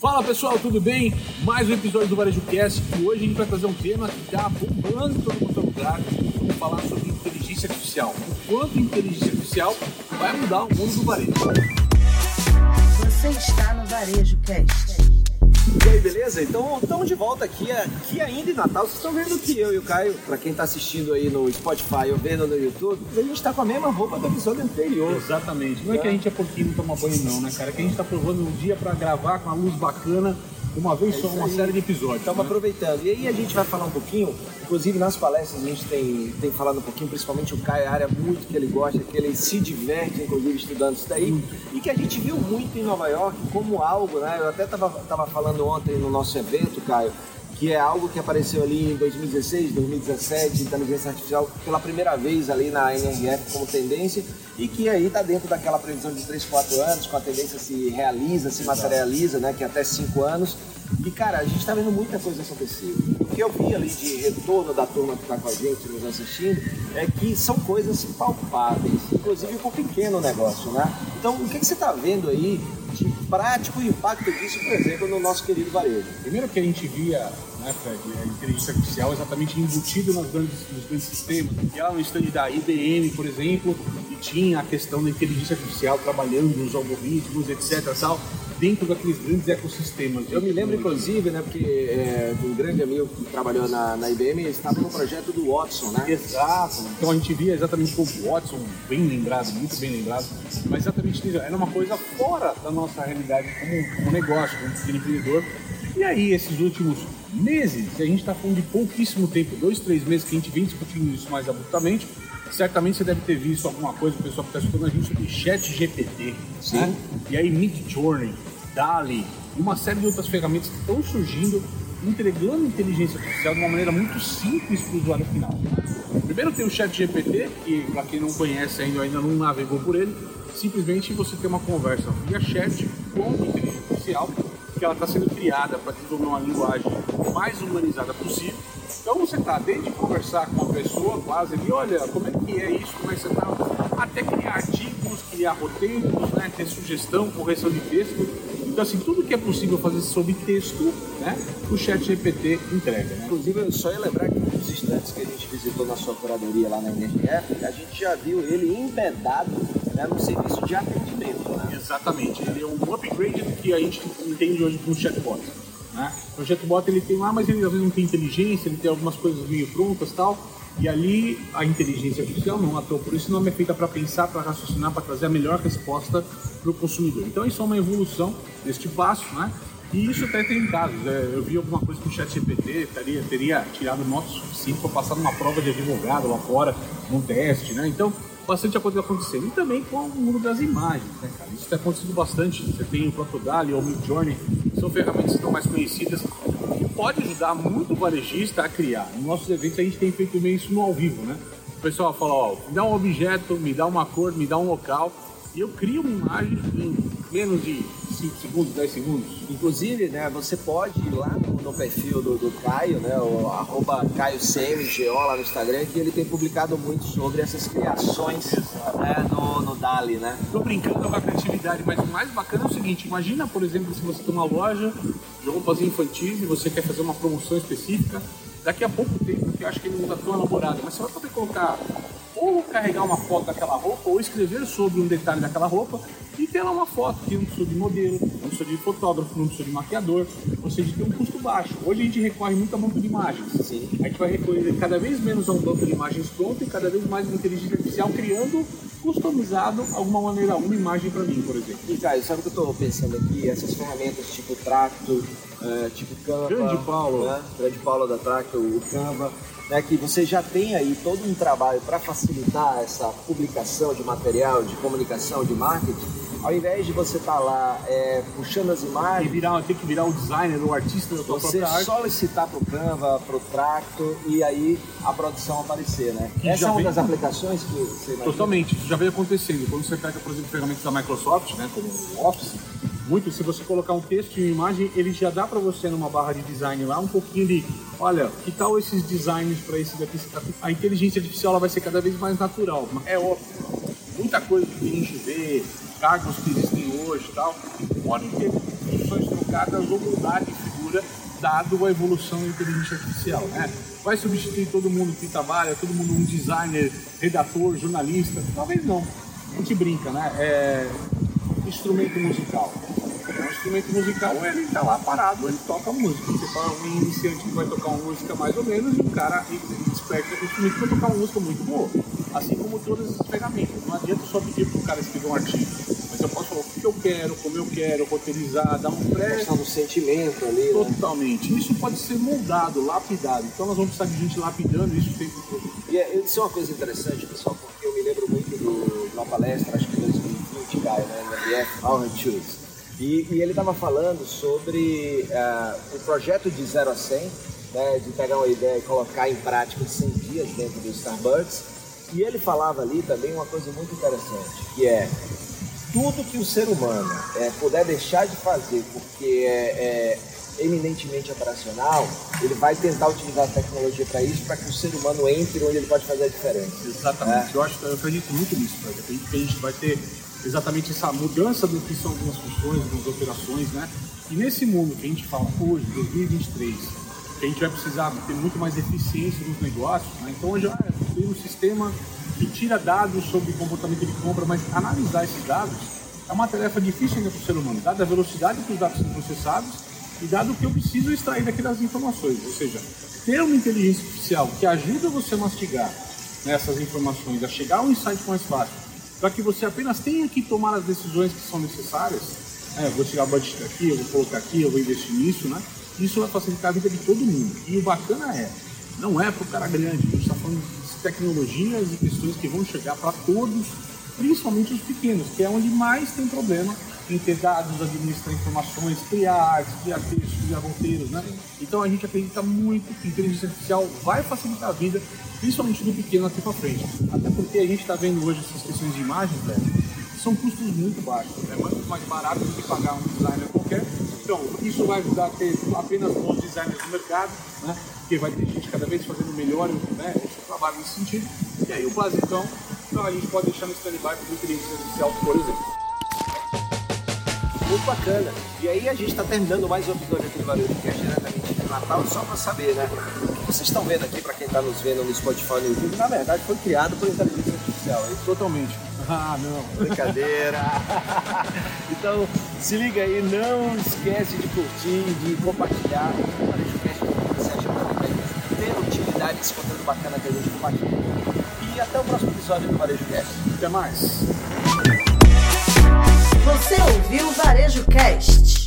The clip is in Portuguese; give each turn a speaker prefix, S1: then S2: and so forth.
S1: Fala pessoal, tudo bem? Mais um episódio do Varejo Cast e hoje a gente vai trazer um tema que está bombando em todo quanto lugar. Vamos falar sobre inteligência artificial. O quanto inteligência artificial vai mudar o mundo do varejo.
S2: Você está no Varejo Cast.
S3: E aí, beleza? Então estamos de volta aqui, aqui ainda em Natal. Vocês estão vendo que eu e o Caio, para quem está assistindo aí no Spotify ou vendo no YouTube, a gente está com a mesma roupa do episódio anterior.
S1: Exatamente. Não é que a gente é pouquinho não toma banho não, né, cara? É que a gente está provando um dia para gravar com uma luz bacana, uma vez só, uma série de episódios.
S3: Estamos
S1: né?
S3: aproveitando. E aí a gente vai falar um pouquinho, inclusive nas palestras a gente tem, tem falado um pouquinho, principalmente o Caio, a área muito que ele gosta, que ele se diverte, inclusive, estudando isso daí. E que a gente viu muito em Nova York como algo, né? Eu até estava tava falando ontem no nosso evento, Caio, que é algo que apareceu ali em 2016, 2017, inteligência artificial pela primeira vez ali na NRF como tendência e que aí está dentro daquela previsão de 3, 4 anos, com a tendência se realiza, se materializa, né, que é até 5 anos. E cara, a gente está vendo muita coisa acontecer. O que eu vi ali de retorno da turma que está com a gente, nos assistindo, é que são coisas palpáveis, inclusive com pequeno negócio, né? Então, o que, que você está vendo aí de prático impacto disso, por exemplo, no nosso querido varejo?
S1: Primeiro que a gente via, né, Fred, a inteligência artificial exatamente embutido nos grandes, nos grandes sistemas. E lá no stand da IBM, por exemplo, tinha a questão da inteligência artificial trabalhando nos algoritmos, etc. Tal, dentro daqueles grandes ecossistemas.
S3: Eu me lembro, inclusive, né, porque é, um grande amigo que trabalhou na, na IBM estava no projeto do Watson, né?
S1: Exato. Então a gente via exatamente como o Watson, bem lembrado, muito bem lembrado, mas exatamente isso. Era uma coisa fora da nossa realidade como, como negócio, como empreendedor. E aí, esses últimos meses, a gente está falando de pouquíssimo tempo, dois, três meses que a gente vem discutindo isso mais abruptamente, certamente você deve ter visto alguma coisa, o pessoal que está escutando a gente sobre chat GPT, né? E aí Mid Journey, DALI, e uma série de outras ferramentas que estão surgindo, entregando inteligência artificial de uma maneira muito simples para o usuário final. Primeiro tem o chat GPT, que para quem não conhece ainda, ainda não navegou por ele, simplesmente você tem uma conversa via chat com inteligência artificial, que ela está sendo criada para desenvolver uma linguagem mais humanizada possível. Então você está desde conversar com uma pessoa quase ali, olha, como é que é isso, como é que você está, até criar artigos, criar roteiros, né, ter sugestão, correção de texto. Então assim, tudo que é possível fazer sobre texto, né, o chat GPT entrega. Né?
S3: Inclusive, eu só ia lembrar que um dos estantes que a gente visitou na sua curadoria lá na NRF, a gente já viu ele embedado né, no serviço de atendimento. Né?
S1: Exatamente, ele é um upgrade do que a gente entende hoje como chatbot. Né? O chatbot ele tem lá, mas ele às vezes não tem inteligência, ele tem algumas coisas meio prontas tal. E ali a inteligência artificial não atua, por isso não é feita para pensar, para raciocinar, para trazer a melhor resposta para o consumidor. Então isso é uma evolução deste passo, né? E isso até tem casos. né? Eu vi alguma coisa que o chat GPT teria, teria tirado nota suficiente para passar numa prova de advogado lá fora, num teste, né? Então, bastante coisa acontecendo. E também com o mundo das imagens, né, cara? Isso tem acontecido bastante. Você tem o próprio Dali ou o Midjourney, são ferramentas que estão mais conhecidas e pode ajudar muito o varejista a criar. Nos nossos eventos a gente tem feito meio isso no ao vivo, né? O pessoal fala, ó, me dá um objeto, me dá uma cor, me dá um local e eu crio uma imagem em menos de 5 segundos, 10 segundos.
S3: Inclusive, né, você pode ir lá no, no perfil do, do Caio, né, o arroba CaioCMGO lá no Instagram, que ele tem publicado muito sobre essas criações né, no, no Dali, né?
S1: Tô brincando com a criatividade, mas o mais bacana é o seguinte: imagina, por exemplo, se você tem uma loja de roupas infantis e você quer fazer uma promoção específica, daqui a pouco tempo, que eu acho que ele não está tão elaborado, mas você vai poder colocar ou carregar uma foto daquela roupa ou escrever sobre um detalhe daquela roupa e ter lá uma foto que não precisa de modelo, não precisa de fotógrafo, não precisa de maquiador, ou seja, tem um custo baixo. Hoje a gente recorre muito a banco de imagens.
S3: Sim.
S1: A gente vai recorrer cada vez menos a um banco de imagens pronto e cada vez mais uma inteligência artificial criando customizado alguma maneira uma imagem para mim, por exemplo.
S3: E Caio, sabe o que eu estou pensando aqui? Essas ferramentas tipo Tracto, eh, tipo Canva.
S1: Grande Paulo.
S3: Né? Grande Paulo da Tracto, o Canva. Né, que você já tem aí todo um trabalho para facilitar essa publicação de material, de comunicação, de marketing, ao invés de você estar lá é, puxando as
S1: E
S3: imagens,
S1: virar, ter que virar o designer, o artista da sua
S3: você solicitar para o Canva, para o Tracto e aí a produção aparecer, né?
S1: Que
S3: Essa é uma
S1: vem-
S3: das aplicações que você imagina?
S1: Totalmente, isso já vem acontecendo. Quando você pega, por exemplo, ferramentas da Microsoft, né, como o Office, muito, se você colocar um texto e uma imagem, ele já dá para você numa barra de design lá um pouquinho de, olha, que tal esses designs para esse daqui? A inteligência artificial ela vai ser cada vez mais natural. É óbvio, muita coisa que a gente vê, cargos que existem hoje tal, podem ter funções trocadas ou mudar de figura dado a evolução da inteligência artificial. Né? Vai substituir todo mundo que trabalha, todo mundo um designer, redator, jornalista? Talvez não. A gente brinca, né? É instrumento musical. É um instrumento musical, ele está lá parado, ele toca música. Você fala um iniciante que vai tocar uma música mais ou menos e um cara esperto com instrumento vai tocar uma música muito boa. Assim como todas as ferramentas. Não adianta só pedir para o cara escrever um artigo. Mas eu posso falar o que eu quero, como eu quero, roteirizar, dar um pré.
S3: Do sentimento ali. Né?
S1: Totalmente. Isso pode ser moldado, lapidado. Então nós vamos precisar de gente lapidando isso o tempo todo.
S3: E é, isso é uma coisa interessante, pessoal, porque eu me lembro muito do, de uma palestra, acho que em 2020, Caio, né, na BF, Howard Schultz. E, e ele estava falando sobre uh, o projeto de 0 a 100, né, de pegar uma ideia e colocar em prática em 100 dias dentro do Starbucks. E ele falava ali também uma coisa muito interessante, que é tudo que o ser humano é, puder deixar de fazer porque é, é eminentemente operacional, ele vai tentar utilizar a tecnologia para isso, para que o ser humano entre onde ele pode fazer a diferença.
S1: Exatamente. É. Eu, acho, eu acredito muito nisso, que a gente vai ter exatamente essa mudança do que são algumas funções, algumas operações, né? E nesse mundo que a gente fala hoje, 2023, que a gente vai precisar ter muito mais eficiência nos negócios, né? Então hoje ah, tem um sistema que tira dados sobre comportamento de compra, mas analisar esses dados é uma tarefa difícil ainda para o ser humano, dada a velocidade que os dados são processados e dado o que eu preciso extrair daquelas informações. Ou seja, ter uma inteligência artificial que ajuda você a mastigar essas informações, a chegar a um insight mais fácil, para que você apenas tenha que tomar as decisões que são necessárias. É, vou tirar budget daqui, eu vou colocar aqui, eu vou investir nisso, né? Isso vai facilitar a vida de todo mundo. E o bacana é, não é para o cara grande, a gente está falando de tecnologias e questões que vão chegar para todos, principalmente os pequenos, que é onde mais tem problema em ter dados, administrar informações, criar artes, criar textos, criar roteiros, né? Então a gente acredita muito que inteligência artificial vai facilitar a vida, principalmente do pequeno aqui para frente. Até porque a gente está vendo hoje essas questões de imagens, velho, são custos muito baixos, é muito mais barato do que pagar um designer qualquer. Então, isso vai ajudar a ter apenas bons designers no mercado, né? Porque vai ter gente cada vez fazendo melhor né, o seu trabalho nesse sentido. E aí o Basicão, então a gente pode deixar no stand-by para inteligência artificial, por exemplo
S3: muito bacana. E aí a gente está terminando mais um episódio aqui do Barulho Cast diretamente de Natal, só para saber, né? O que vocês estão vendo aqui, para quem está nos vendo no Spotify no YouTube, na verdade foi criado por inteligência artificial, hein?
S1: Totalmente.
S3: Ah, não. Brincadeira. então, se liga aí, não esquece de curtir, de compartilhar. O Varejo Cast, você acha que vai ter utilidade esse conteúdo bacana que a gente compartilha. E até o próximo episódio do Varejo Cast.
S1: Até mais.
S2: Você ouviu o Varejo Cast.